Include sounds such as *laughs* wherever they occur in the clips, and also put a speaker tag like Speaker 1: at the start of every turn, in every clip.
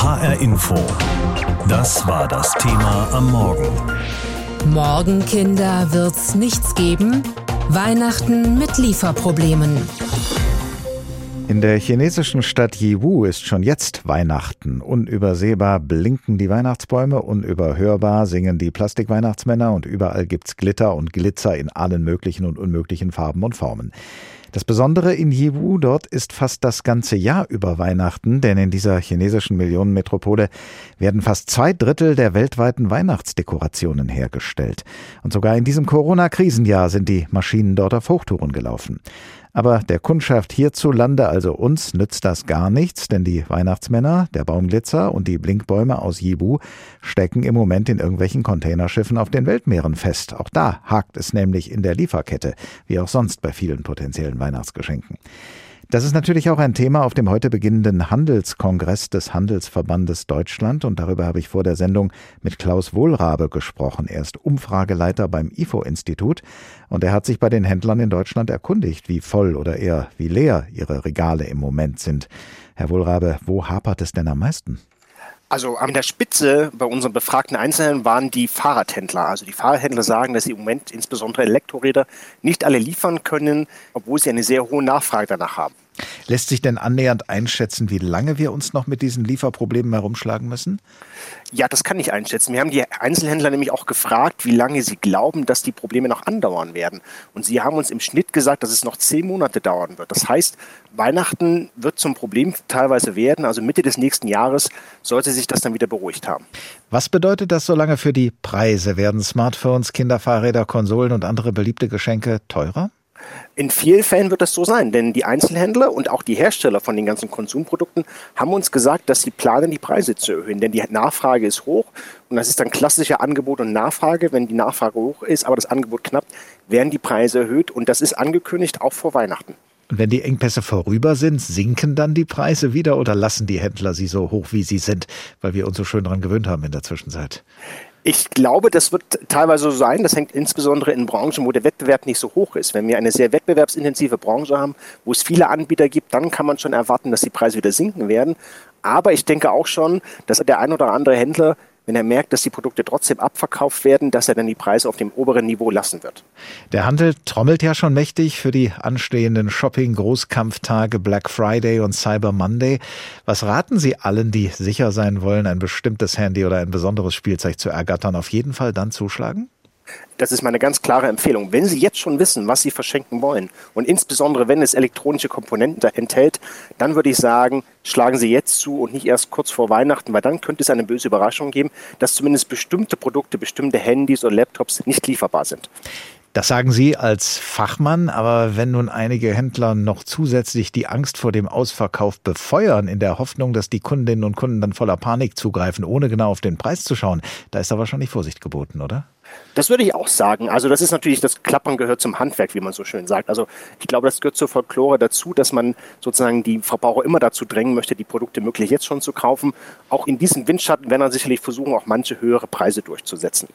Speaker 1: HR Info. Das war das Thema am Morgen.
Speaker 2: Morgen, Kinder, wird's nichts geben? Weihnachten mit Lieferproblemen.
Speaker 3: In der chinesischen Stadt Yiwu ist schon jetzt Weihnachten. Unübersehbar blinken die Weihnachtsbäume, unüberhörbar singen die Plastikweihnachtsmänner und überall gibt's Glitter und Glitzer in allen möglichen und unmöglichen Farben und Formen. Das Besondere in Yiwu dort ist fast das ganze Jahr über Weihnachten, denn in dieser chinesischen Millionenmetropole werden fast zwei Drittel der weltweiten Weihnachtsdekorationen hergestellt. Und sogar in diesem Corona-Krisenjahr sind die Maschinen dort auf Hochtouren gelaufen. Aber der Kundschaft hierzulande, also uns, nützt das gar nichts, denn die Weihnachtsmänner, der Baumglitzer und die Blinkbäume aus Yibu stecken im Moment in irgendwelchen Containerschiffen auf den Weltmeeren fest. Auch da hakt es nämlich in der Lieferkette, wie auch sonst bei vielen potenziellen Weihnachtsgeschenken. Das ist natürlich auch ein Thema auf dem heute beginnenden Handelskongress des Handelsverbandes Deutschland und darüber habe ich vor der Sendung mit Klaus Wohlrabe gesprochen. Er ist Umfrageleiter beim IFO-Institut und er hat sich bei den Händlern in Deutschland erkundigt, wie voll oder eher wie leer ihre Regale im Moment sind. Herr Wohlrabe, wo hapert es denn am meisten?
Speaker 4: Also an der Spitze bei unseren befragten Einzelnen waren die Fahrradhändler. Also die Fahrradhändler sagen, dass sie im Moment insbesondere Elektroräder nicht alle liefern können, obwohl sie eine sehr hohe Nachfrage danach haben.
Speaker 3: Lässt sich denn annähernd einschätzen, wie lange wir uns noch mit diesen Lieferproblemen herumschlagen müssen?
Speaker 4: Ja, das kann ich einschätzen. Wir haben die Einzelhändler nämlich auch gefragt, wie lange sie glauben, dass die Probleme noch andauern werden. Und sie haben uns im Schnitt gesagt, dass es noch zehn Monate dauern wird. Das heißt, Weihnachten wird zum Problem teilweise werden. Also Mitte des nächsten Jahres sollte sich das dann wieder beruhigt haben.
Speaker 3: Was bedeutet das so lange für die Preise? Werden Smartphones, Kinderfahrräder, Konsolen und andere beliebte Geschenke teurer?
Speaker 4: In vielen Fällen wird das so sein, denn die Einzelhändler und auch die Hersteller von den ganzen Konsumprodukten haben uns gesagt, dass sie planen, die Preise zu erhöhen, denn die Nachfrage ist hoch und das ist dann klassische Angebot und Nachfrage. Wenn die Nachfrage hoch ist, aber das Angebot knapp, werden die Preise erhöht und das ist angekündigt auch vor Weihnachten.
Speaker 3: Und wenn die Engpässe vorüber sind, sinken dann die Preise wieder oder lassen die Händler sie so hoch, wie sie sind, weil wir uns so schön daran gewöhnt haben in der Zwischenzeit?
Speaker 4: Ich glaube, das wird teilweise so sein. Das hängt insbesondere in Branchen, wo der Wettbewerb nicht so hoch ist. Wenn wir eine sehr wettbewerbsintensive Branche haben, wo es viele Anbieter gibt, dann kann man schon erwarten, dass die Preise wieder sinken werden. Aber ich denke auch schon, dass der ein oder andere Händler wenn er merkt, dass die Produkte trotzdem abverkauft werden, dass er dann die Preise auf dem oberen Niveau lassen wird.
Speaker 3: Der Handel trommelt ja schon mächtig für die anstehenden Shopping-Großkampftage Black Friday und Cyber Monday. Was raten Sie allen, die sicher sein wollen, ein bestimmtes Handy oder ein besonderes Spielzeug zu ergattern? Auf jeden Fall dann zuschlagen?
Speaker 4: Das ist meine ganz klare Empfehlung. Wenn Sie jetzt schon wissen, was Sie verschenken wollen und insbesondere wenn es elektronische Komponenten enthält, dann würde ich sagen, schlagen Sie jetzt zu und nicht erst kurz vor Weihnachten, weil dann könnte es eine böse Überraschung geben, dass zumindest bestimmte Produkte, bestimmte Handys oder Laptops nicht lieferbar sind.
Speaker 3: Das sagen Sie als Fachmann, aber wenn nun einige Händler noch zusätzlich die Angst vor dem Ausverkauf befeuern, in der Hoffnung, dass die Kundinnen und Kunden dann voller Panik zugreifen, ohne genau auf den Preis zu schauen, da ist da wahrscheinlich Vorsicht geboten, oder?
Speaker 4: Das würde ich auch sagen. Also das ist natürlich, das Klappern gehört zum Handwerk, wie man so schön sagt. Also ich glaube, das gehört zur Folklore dazu, dass man sozusagen die Verbraucher immer dazu drängen möchte, die Produkte möglichst jetzt schon zu kaufen. Auch in diesem Windschatten werden dann sicherlich versuchen, auch manche höhere Preise durchzusetzen.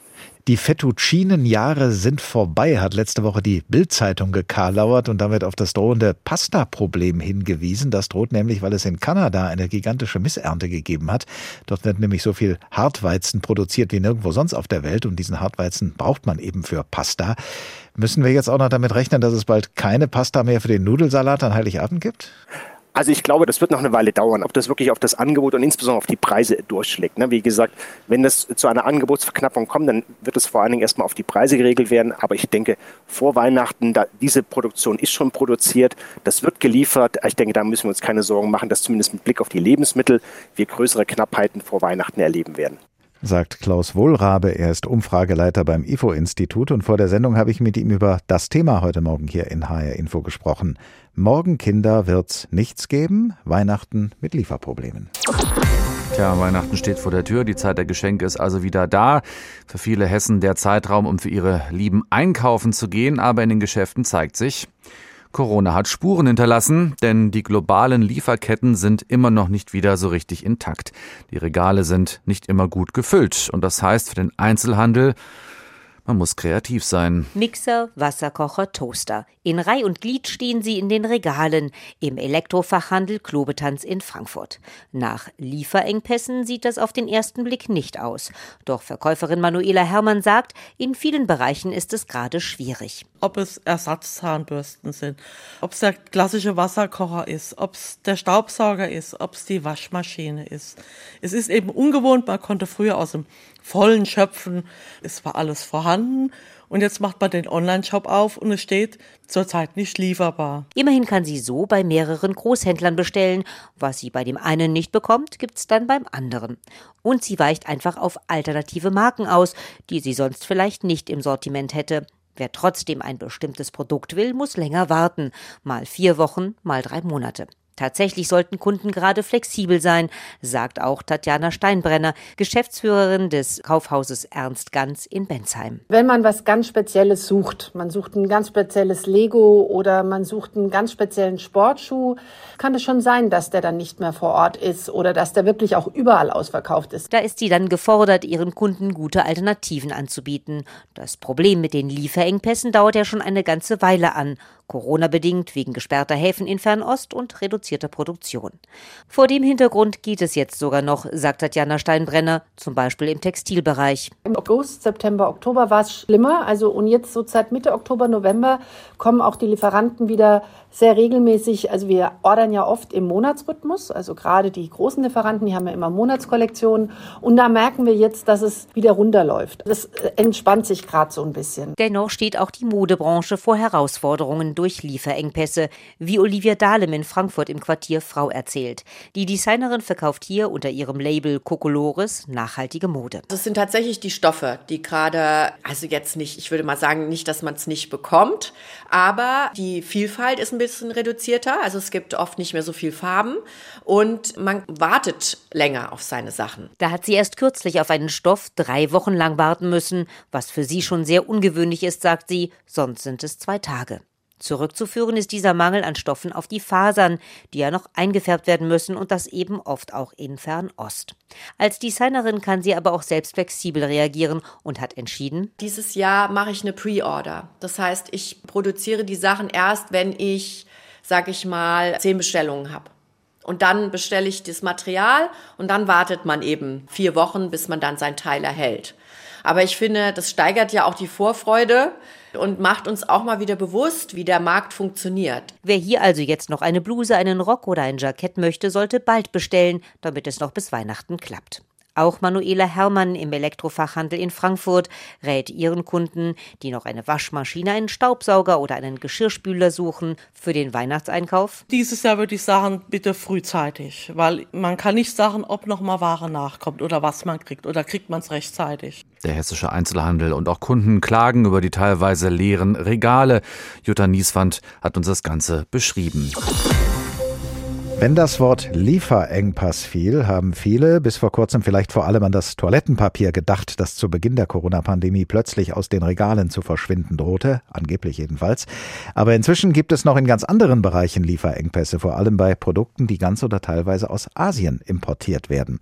Speaker 3: Die Fettuccinen-Jahre sind vorbei, hat letzte Woche die Bild-Zeitung gekarlauert und damit auf das drohende Pasta-Problem hingewiesen. Das droht nämlich, weil es in Kanada eine gigantische Missernte gegeben hat. Dort wird nämlich so viel Hartweizen produziert wie nirgendwo sonst auf der Welt und diesen Hartweizen braucht man eben für Pasta. Müssen wir jetzt auch noch damit rechnen, dass es bald keine Pasta mehr für den Nudelsalat an Heiligabend gibt?
Speaker 4: Also ich glaube, das wird noch eine Weile dauern, ob das wirklich auf das Angebot und insbesondere auf die Preise durchschlägt. Ne? Wie gesagt, wenn das zu einer Angebotsverknappung kommt, dann wird es vor allen Dingen erstmal auf die Preise geregelt werden. Aber ich denke, vor Weihnachten, diese Produktion ist schon produziert, das wird geliefert. Ich denke, da müssen wir uns keine Sorgen machen, dass zumindest mit Blick auf die Lebensmittel wir größere Knappheiten vor Weihnachten erleben werden
Speaker 3: sagt Klaus Wohlrabe. Er ist Umfrageleiter beim IFO-Institut und vor der Sendung habe ich mit ihm über das Thema heute Morgen hier in HR Info gesprochen. Morgen, Kinder, wird's nichts geben. Weihnachten mit Lieferproblemen.
Speaker 5: Tja, Weihnachten steht vor der Tür, die Zeit der Geschenke ist also wieder da. Für viele Hessen der Zeitraum, um für ihre Lieben einkaufen zu gehen, aber in den Geschäften zeigt sich, Corona hat Spuren hinterlassen, denn die globalen Lieferketten sind immer noch nicht wieder so richtig intakt. Die Regale sind nicht immer gut gefüllt und das heißt für den Einzelhandel Man muss kreativ sein.
Speaker 6: Mixer, Wasserkocher, Toaster. In Reih und Glied stehen sie in den Regalen im Elektrofachhandel Klobetanz in Frankfurt. Nach Lieferengpässen sieht das auf den ersten Blick nicht aus. Doch Verkäuferin Manuela Herrmann sagt, in vielen Bereichen ist es gerade schwierig.
Speaker 7: Ob es Ersatzzahnbürsten sind, ob es der klassische Wasserkocher ist, ob es der Staubsauger ist, ob es die Waschmaschine ist. Es ist eben ungewohnt, man konnte früher aus dem vollen Schöpfen. Es war alles vorhanden. Und jetzt macht man den Online-Shop auf und es steht zurzeit nicht lieferbar.
Speaker 6: Immerhin kann sie so bei mehreren Großhändlern bestellen. Was sie bei dem einen nicht bekommt, gibt's dann beim anderen. Und sie weicht einfach auf alternative Marken aus, die sie sonst vielleicht nicht im Sortiment hätte. Wer trotzdem ein bestimmtes Produkt will, muss länger warten. Mal vier Wochen, mal drei Monate. Tatsächlich sollten Kunden gerade flexibel sein, sagt auch Tatjana Steinbrenner, Geschäftsführerin des Kaufhauses Ernst Ganz in Bensheim.
Speaker 8: Wenn man was ganz Spezielles sucht, man sucht ein ganz spezielles Lego oder man sucht einen ganz speziellen Sportschuh, kann es schon sein, dass der dann nicht mehr vor Ort ist oder dass der wirklich auch überall ausverkauft ist.
Speaker 6: Da ist sie dann gefordert, ihren Kunden gute Alternativen anzubieten. Das Problem mit den Lieferengpässen dauert ja schon eine ganze Weile an. Corona-bedingt wegen gesperrter Häfen in Fernost und reduzierter Produktion. Vor dem Hintergrund geht es jetzt sogar noch, sagt Tatjana Steinbrenner, zum Beispiel im Textilbereich.
Speaker 8: Im August, September, Oktober war es schlimmer. Also und jetzt so seit Mitte Oktober, November kommen auch die Lieferanten wieder sehr regelmäßig. Also wir ordern ja oft im Monatsrhythmus. Also gerade die großen Lieferanten, die haben ja immer Monatskollektionen. Und da merken wir jetzt, dass es wieder runterläuft. Das äh, entspannt sich gerade so ein bisschen.
Speaker 6: Dennoch steht auch die Modebranche vor Herausforderungen durch Lieferengpässe, wie Olivia Dahlem in Frankfurt im Quartier Frau erzählt. Die Designerin verkauft hier unter ihrem Label Cocolores nachhaltige Mode.
Speaker 9: Das sind tatsächlich die Stoffe, die gerade, also jetzt nicht, ich würde mal sagen, nicht, dass man es nicht bekommt, aber die Vielfalt ist ein bisschen reduzierter. Also es gibt oft nicht mehr so viel Farben und man wartet länger auf seine Sachen.
Speaker 6: Da hat sie erst kürzlich auf einen Stoff drei Wochen lang warten müssen, was für sie schon sehr ungewöhnlich ist, sagt sie, sonst sind es zwei Tage. Zurückzuführen ist dieser Mangel an Stoffen auf die Fasern, die ja noch eingefärbt werden müssen und das eben oft auch in Fernost. Als Designerin kann sie aber auch selbst flexibel reagieren und hat entschieden,
Speaker 9: dieses Jahr mache ich eine Pre-Order. Das heißt, ich produziere die Sachen erst, wenn ich, sag ich mal, zehn Bestellungen habe. Und dann bestelle ich das Material und dann wartet man eben vier Wochen, bis man dann sein Teil erhält. Aber ich finde, das steigert ja auch die Vorfreude und macht uns auch mal wieder bewusst, wie der Markt funktioniert.
Speaker 6: Wer hier also jetzt noch eine Bluse, einen Rock oder ein Jackett möchte, sollte bald bestellen, damit es noch bis Weihnachten klappt. Auch Manuela Herrmann im Elektrofachhandel in Frankfurt rät ihren Kunden, die noch eine Waschmaschine, einen Staubsauger oder einen Geschirrspüler suchen, für den Weihnachtseinkauf.
Speaker 7: Dieses Jahr würde ich sagen, bitte frühzeitig, weil man kann nicht sagen, ob noch mal Ware nachkommt oder was man kriegt oder kriegt man es rechtzeitig.
Speaker 5: Der hessische Einzelhandel und auch Kunden klagen über die teilweise leeren Regale. Jutta Nieswand hat uns das Ganze beschrieben.
Speaker 3: Wenn das Wort Lieferengpass fiel, haben viele bis vor kurzem vielleicht vor allem an das Toilettenpapier gedacht, das zu Beginn der Corona-Pandemie plötzlich aus den Regalen zu verschwinden drohte, angeblich jedenfalls. Aber inzwischen gibt es noch in ganz anderen Bereichen Lieferengpässe, vor allem bei Produkten, die ganz oder teilweise aus Asien importiert werden.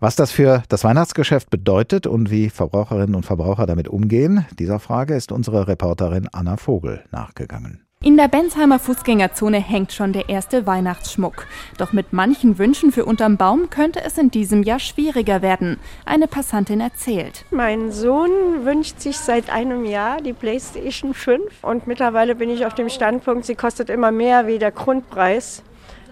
Speaker 3: Was das für das Weihnachtsgeschäft bedeutet und wie Verbraucherinnen und Verbraucher damit umgehen, dieser Frage ist unsere Reporterin Anna Vogel nachgegangen.
Speaker 10: In der Bensheimer Fußgängerzone hängt schon der erste Weihnachtsschmuck. Doch mit manchen Wünschen für unterm Baum könnte es in diesem Jahr schwieriger werden. Eine Passantin erzählt.
Speaker 11: Mein Sohn wünscht sich seit einem Jahr die PlayStation 5 und mittlerweile bin ich auf dem Standpunkt, sie kostet immer mehr wie der Grundpreis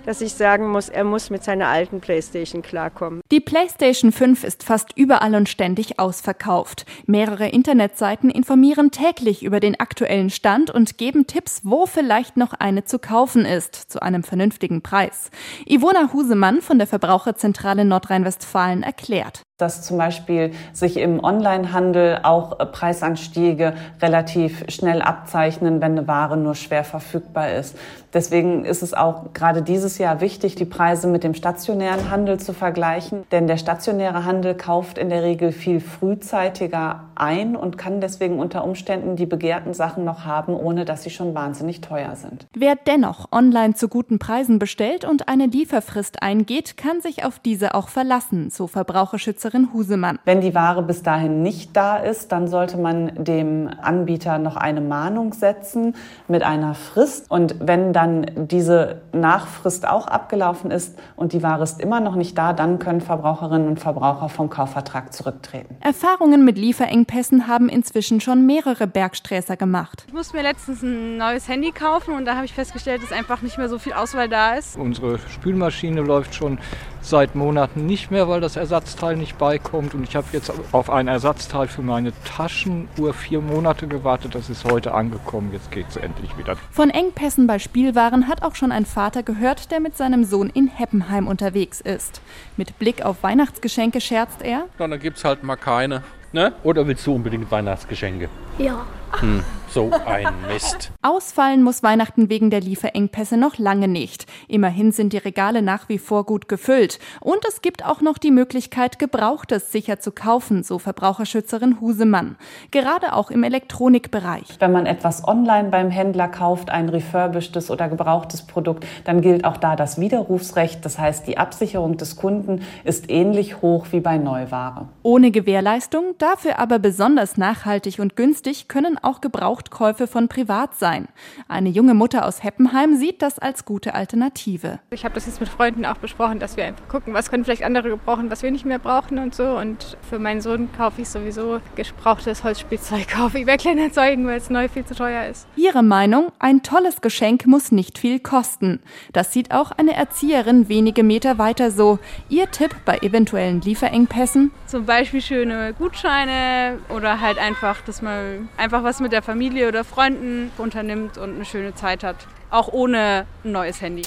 Speaker 11: dass ich sagen muss, er muss mit seiner alten PlayStation klarkommen.
Speaker 10: Die PlayStation 5 ist fast überall und ständig ausverkauft. Mehrere Internetseiten informieren täglich über den aktuellen Stand und geben Tipps, wo vielleicht noch eine zu kaufen ist, zu einem vernünftigen Preis. Ivona Husemann von der Verbraucherzentrale Nordrhein-Westfalen erklärt
Speaker 12: dass zum Beispiel sich im Onlinehandel auch Preisanstiege relativ schnell abzeichnen, wenn eine Ware nur schwer verfügbar ist. Deswegen ist es auch gerade dieses es ja wichtig, die Preise mit dem stationären Handel zu vergleichen, denn der stationäre Handel kauft in der Regel viel frühzeitiger ein und kann deswegen unter Umständen die begehrten Sachen noch haben, ohne dass sie schon wahnsinnig teuer sind.
Speaker 10: Wer dennoch online zu guten Preisen bestellt und eine Lieferfrist eingeht, kann sich auf diese auch verlassen, so Verbraucherschützerin Husemann.
Speaker 12: Wenn die Ware bis dahin nicht da ist, dann sollte man dem Anbieter noch eine Mahnung setzen mit einer Frist. Und wenn dann diese Nachfrist auch abgelaufen ist und die Ware ist immer noch nicht da, dann können Verbraucherinnen und Verbraucher vom Kaufvertrag zurücktreten.
Speaker 10: Erfahrungen mit Lieferengpässen haben inzwischen schon mehrere Bergsträßer gemacht.
Speaker 13: Ich musste mir letztens ein neues Handy kaufen und da habe ich festgestellt, dass einfach nicht mehr so viel Auswahl da ist.
Speaker 14: Unsere Spülmaschine läuft schon seit Monaten nicht mehr, weil das Ersatzteil nicht beikommt. Und ich habe jetzt auf ein Ersatzteil für meine Taschenuhr vier Monate gewartet. Das ist heute angekommen. Jetzt geht es endlich wieder.
Speaker 10: Von Engpässen bei Spielwaren hat auch schon ein Vater gehört, der mit seinem Sohn in Heppenheim unterwegs ist. Mit Blick auf Weihnachtsgeschenke scherzt er.
Speaker 15: Na, dann gibt es halt mal keine. Ne? Oder willst du unbedingt Weihnachtsgeschenke?
Speaker 16: Ja.
Speaker 15: Hm, so ein Mist.
Speaker 10: Ausfallen muss Weihnachten wegen der Lieferengpässe noch lange nicht. Immerhin sind die Regale nach wie vor gut gefüllt. Und es gibt auch noch die Möglichkeit, Gebrauchtes sicher zu kaufen, so Verbraucherschützerin Husemann. Gerade auch im Elektronikbereich.
Speaker 12: Wenn man etwas online beim Händler kauft, ein refurbishtes oder gebrauchtes Produkt, dann gilt auch da das Widerrufsrecht. Das heißt, die Absicherung des Kunden ist ähnlich hoch wie bei Neuware.
Speaker 10: Ohne Gewährleistung, dafür aber besonders nachhaltig und günstig können auch Gebrauchtkäufe von privat sein. Eine junge Mutter aus Heppenheim sieht das als gute Alternative.
Speaker 13: Ich habe das jetzt mit Freunden auch besprochen, dass wir einfach gucken, was können vielleicht andere gebrauchen, was wir nicht mehr brauchen und so. Und für meinen Sohn kaufe ich sowieso gebrauchtes Holzspielzeug *laughs* auf eBay Kleinanzeigen, weil es neu viel zu teuer ist.
Speaker 10: Ihre Meinung, ein tolles Geschenk muss nicht viel kosten. Das sieht auch eine Erzieherin wenige Meter weiter so. Ihr Tipp bei eventuellen Lieferengpässen?
Speaker 13: Zum Beispiel schöne Gutscheine oder halt einfach, dass man einfach was mit der Familie oder Freunden unternimmt und eine schöne Zeit hat. Auch ohne ein neues Handy.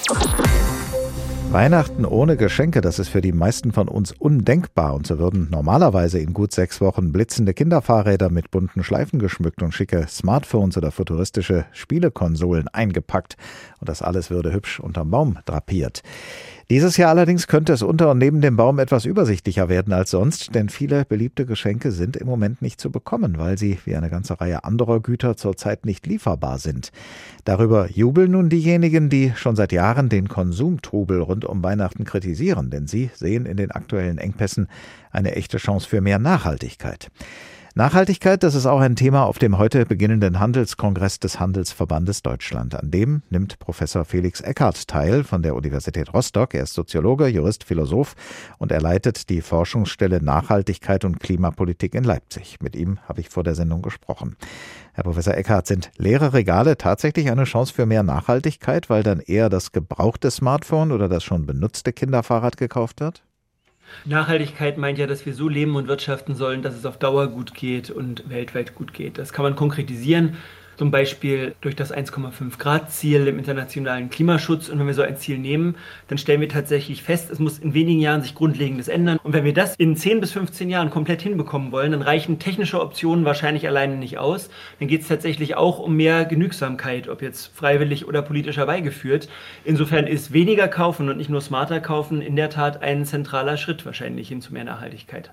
Speaker 3: Weihnachten ohne Geschenke, das ist für die meisten von uns undenkbar. Und so würden normalerweise in gut sechs Wochen blitzende Kinderfahrräder mit bunten Schleifen geschmückt und schicke Smartphones oder futuristische Spielekonsolen eingepackt. Und das alles würde hübsch unterm Baum drapiert. Dieses Jahr allerdings könnte es unter und neben dem Baum etwas übersichtlicher werden als sonst, denn viele beliebte Geschenke sind im Moment nicht zu bekommen, weil sie wie eine ganze Reihe anderer Güter zurzeit nicht lieferbar sind. Darüber jubeln nun diejenigen, die schon seit Jahren den Konsumtrubel rund um Weihnachten kritisieren, denn sie sehen in den aktuellen Engpässen eine echte Chance für mehr Nachhaltigkeit. Nachhaltigkeit, das ist auch ein Thema auf dem heute beginnenden Handelskongress des Handelsverbandes Deutschland. An dem nimmt Professor Felix Eckert teil von der Universität Rostock. Er ist Soziologe, Jurist, Philosoph und er leitet die Forschungsstelle Nachhaltigkeit und Klimapolitik in Leipzig. Mit ihm habe ich vor der Sendung gesprochen. Herr Professor Eckert, sind leere Regale tatsächlich eine Chance für mehr Nachhaltigkeit, weil dann eher das gebrauchte Smartphone oder das schon benutzte Kinderfahrrad gekauft wird?
Speaker 17: Nachhaltigkeit meint ja, dass wir so leben und wirtschaften sollen, dass es auf Dauer gut geht und weltweit gut geht. Das kann man konkretisieren zum Beispiel durch das 1,5 Grad Ziel im internationalen Klimaschutz. Und wenn wir so ein Ziel nehmen, dann stellen wir tatsächlich fest, es muss in wenigen Jahren sich Grundlegendes ändern. Und wenn wir das in 10 bis 15 Jahren komplett hinbekommen wollen, dann reichen technische Optionen wahrscheinlich alleine nicht aus. Dann geht es tatsächlich auch um mehr Genügsamkeit, ob jetzt freiwillig oder politisch herbeigeführt. Insofern ist weniger kaufen und nicht nur smarter kaufen in der Tat ein zentraler Schritt wahrscheinlich hin zu mehr Nachhaltigkeit.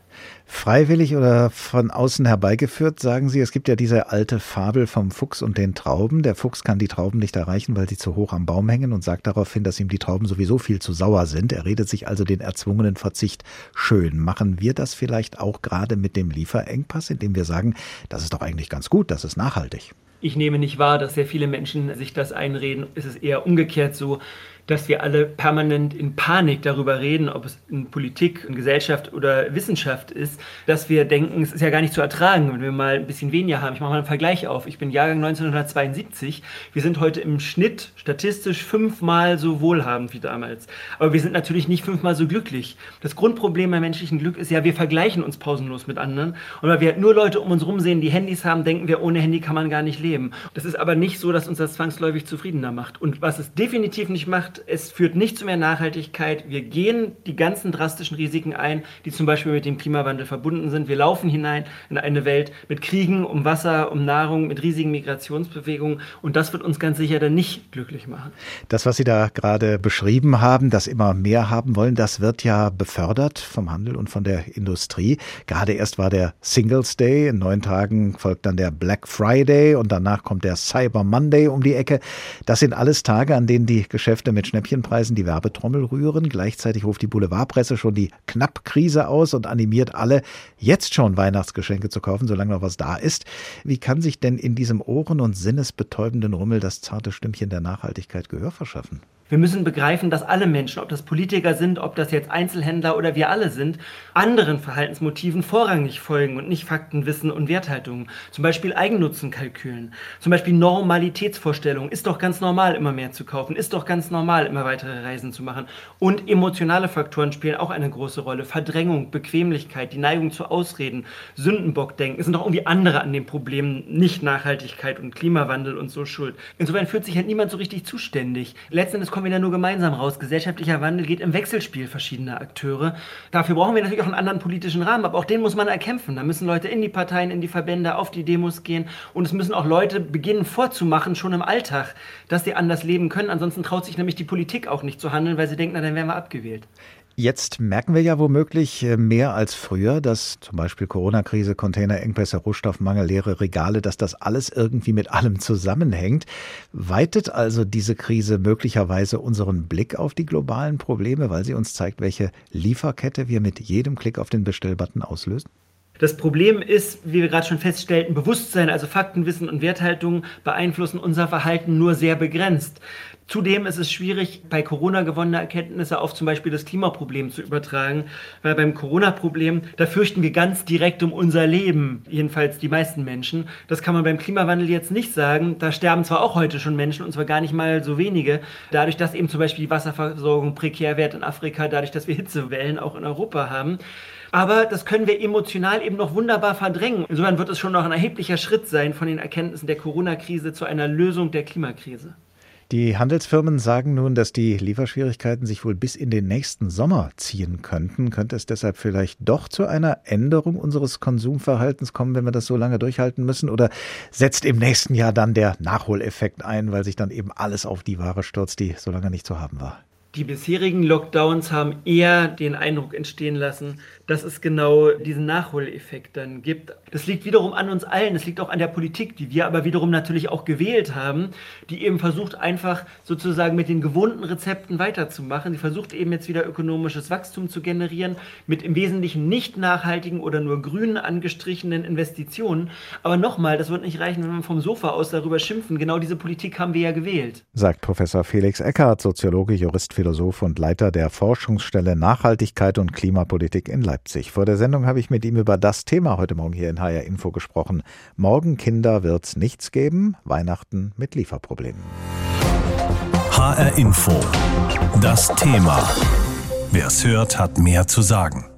Speaker 3: Freiwillig oder von außen herbeigeführt, sagen Sie, es gibt ja diese alte Fabel vom Fuchs und den Trauben. Der Fuchs kann die Trauben nicht erreichen, weil sie zu hoch am Baum hängen und sagt daraufhin, dass ihm die Trauben sowieso viel zu sauer sind. Er redet sich also den erzwungenen Verzicht schön. Machen wir das vielleicht auch gerade mit dem Lieferengpass, indem wir sagen, das ist doch eigentlich ganz gut, das ist nachhaltig?
Speaker 17: Ich nehme nicht wahr, dass sehr viele Menschen sich das einreden. Es ist eher umgekehrt so, dass wir alle permanent in Panik darüber reden, ob es in Politik, in Gesellschaft oder Wissenschaft ist, dass wir denken, es ist ja gar nicht zu ertragen, wenn wir mal ein bisschen weniger haben. Ich mache mal einen Vergleich auf. Ich bin Jahrgang 1972. Wir sind heute im Schnitt statistisch fünfmal so wohlhabend wie damals. Aber wir sind natürlich nicht fünfmal so glücklich. Das Grundproblem beim menschlichen Glück ist ja, wir vergleichen uns pausenlos mit anderen. Und weil wir nur Leute um uns herum sehen, die Handys haben, denken wir, ohne Handy kann man gar nicht leben. Das ist aber nicht so, dass uns das zwangsläufig zufriedener macht. Und was es definitiv nicht macht, gemacht. Es führt nicht zu mehr Nachhaltigkeit. Wir gehen die ganzen drastischen Risiken ein, die zum Beispiel mit dem Klimawandel verbunden sind. Wir laufen hinein in eine Welt mit Kriegen um Wasser, um Nahrung, mit riesigen Migrationsbewegungen. Und das wird uns ganz sicher dann nicht glücklich machen.
Speaker 3: Das, was Sie da gerade beschrieben haben, dass immer mehr haben wollen, das wird ja befördert vom Handel und von der Industrie. Gerade erst war der Singles Day. In neun Tagen folgt dann der Black Friday und danach kommt der Cyber Monday um die Ecke. Das sind alles Tage, an denen die Geschäfte mit Schnäppchenpreisen die Werbetrommel rühren. Gleichzeitig ruft die Boulevardpresse schon die Knappkrise aus und animiert alle, jetzt schon Weihnachtsgeschenke zu kaufen, solange noch was da ist. Wie kann sich denn in diesem Ohren- und Sinnesbetäubenden Rummel das zarte Stimmchen der Nachhaltigkeit Gehör verschaffen?
Speaker 17: Wir müssen begreifen, dass alle Menschen, ob das Politiker sind, ob das jetzt Einzelhändler oder wir alle sind, anderen Verhaltensmotiven vorrangig folgen und nicht Faktenwissen und Werthaltungen. Zum Beispiel Eigennutzenkalkülen, zum Beispiel Normalitätsvorstellungen. Ist doch ganz normal, immer mehr zu kaufen. Ist doch ganz normal, immer weitere Reisen zu machen. Und emotionale Faktoren spielen auch eine große Rolle. Verdrängung, Bequemlichkeit, die Neigung zu Ausreden, Sündenbockdenken. Es sind doch irgendwie andere an den Problemen, nicht Nachhaltigkeit und Klimawandel und so schuld. Insofern fühlt sich halt niemand so richtig zuständig. Letztendlich kommen wir da nur gemeinsam raus. Gesellschaftlicher Wandel geht im Wechselspiel verschiedener Akteure. Dafür brauchen wir natürlich auch einen anderen politischen Rahmen, aber auch den muss man erkämpfen. Da müssen Leute in die Parteien, in die Verbände, auf die Demos gehen und es müssen auch Leute beginnen vorzumachen, schon im Alltag, dass sie anders leben können. Ansonsten traut sich nämlich die Politik auch nicht zu handeln, weil sie denkt, na dann werden wir abgewählt.
Speaker 3: Jetzt merken wir ja womöglich äh, mehr als früher, dass zum Beispiel Corona-Krise, Containerengpässe, Rohstoffmangel, leere Regale, dass das alles irgendwie mit allem zusammenhängt. Weitet also diese Krise möglicherweise unseren Blick auf die globalen Probleme, weil sie uns zeigt, welche Lieferkette wir mit jedem Klick auf den Bestellbutton auslösen?
Speaker 17: Das Problem ist, wie wir gerade schon feststellten, Bewusstsein, also Faktenwissen und Werthaltung beeinflussen unser Verhalten nur sehr begrenzt. Zudem ist es schwierig, bei Corona gewonnene Erkenntnisse auf zum Beispiel das Klimaproblem zu übertragen, weil beim Corona-Problem, da fürchten wir ganz direkt um unser Leben, jedenfalls die meisten Menschen. Das kann man beim Klimawandel jetzt nicht sagen. Da sterben zwar auch heute schon Menschen, und zwar gar nicht mal so wenige, dadurch, dass eben zum Beispiel die Wasserversorgung prekär wird in Afrika, dadurch, dass wir Hitzewellen auch in Europa haben. Aber das können wir emotional eben noch wunderbar verdrängen. Insofern wird es schon noch ein erheblicher Schritt sein von den Erkenntnissen der Corona-Krise zu einer Lösung der Klimakrise.
Speaker 3: Die Handelsfirmen sagen nun, dass die Lieferschwierigkeiten sich wohl bis in den nächsten Sommer ziehen könnten. Könnte es deshalb vielleicht doch zu einer Änderung unseres Konsumverhaltens kommen, wenn wir das so lange durchhalten müssen? Oder setzt im nächsten Jahr dann der Nachholeffekt ein, weil sich dann eben alles auf die Ware stürzt, die so lange nicht zu haben war?
Speaker 17: Die bisherigen Lockdowns haben eher den Eindruck entstehen lassen, dass es genau diesen Nachholeffekt dann gibt. Das liegt wiederum an uns allen, es liegt auch an der Politik, die wir aber wiederum natürlich auch gewählt haben, die eben versucht einfach sozusagen mit den gewohnten Rezepten weiterzumachen. Sie versucht eben jetzt wieder ökonomisches Wachstum zu generieren mit im Wesentlichen nicht nachhaltigen oder nur grün angestrichenen Investitionen. Aber nochmal, das wird nicht reichen, wenn wir vom Sofa aus darüber schimpfen. Genau diese Politik haben wir ja gewählt.
Speaker 3: Sagt Professor Felix Eckhardt, Soziologe, Jurist, Philosoph und Leiter der Forschungsstelle Nachhaltigkeit und Klimapolitik in Leipzig. Vor der Sendung habe ich mit ihm über das Thema heute Morgen hier in HR Info gesprochen. Morgen Kinder wird's nichts geben, Weihnachten mit Lieferproblemen.
Speaker 1: HR Info. Das Thema. Wer es hört, hat mehr zu sagen.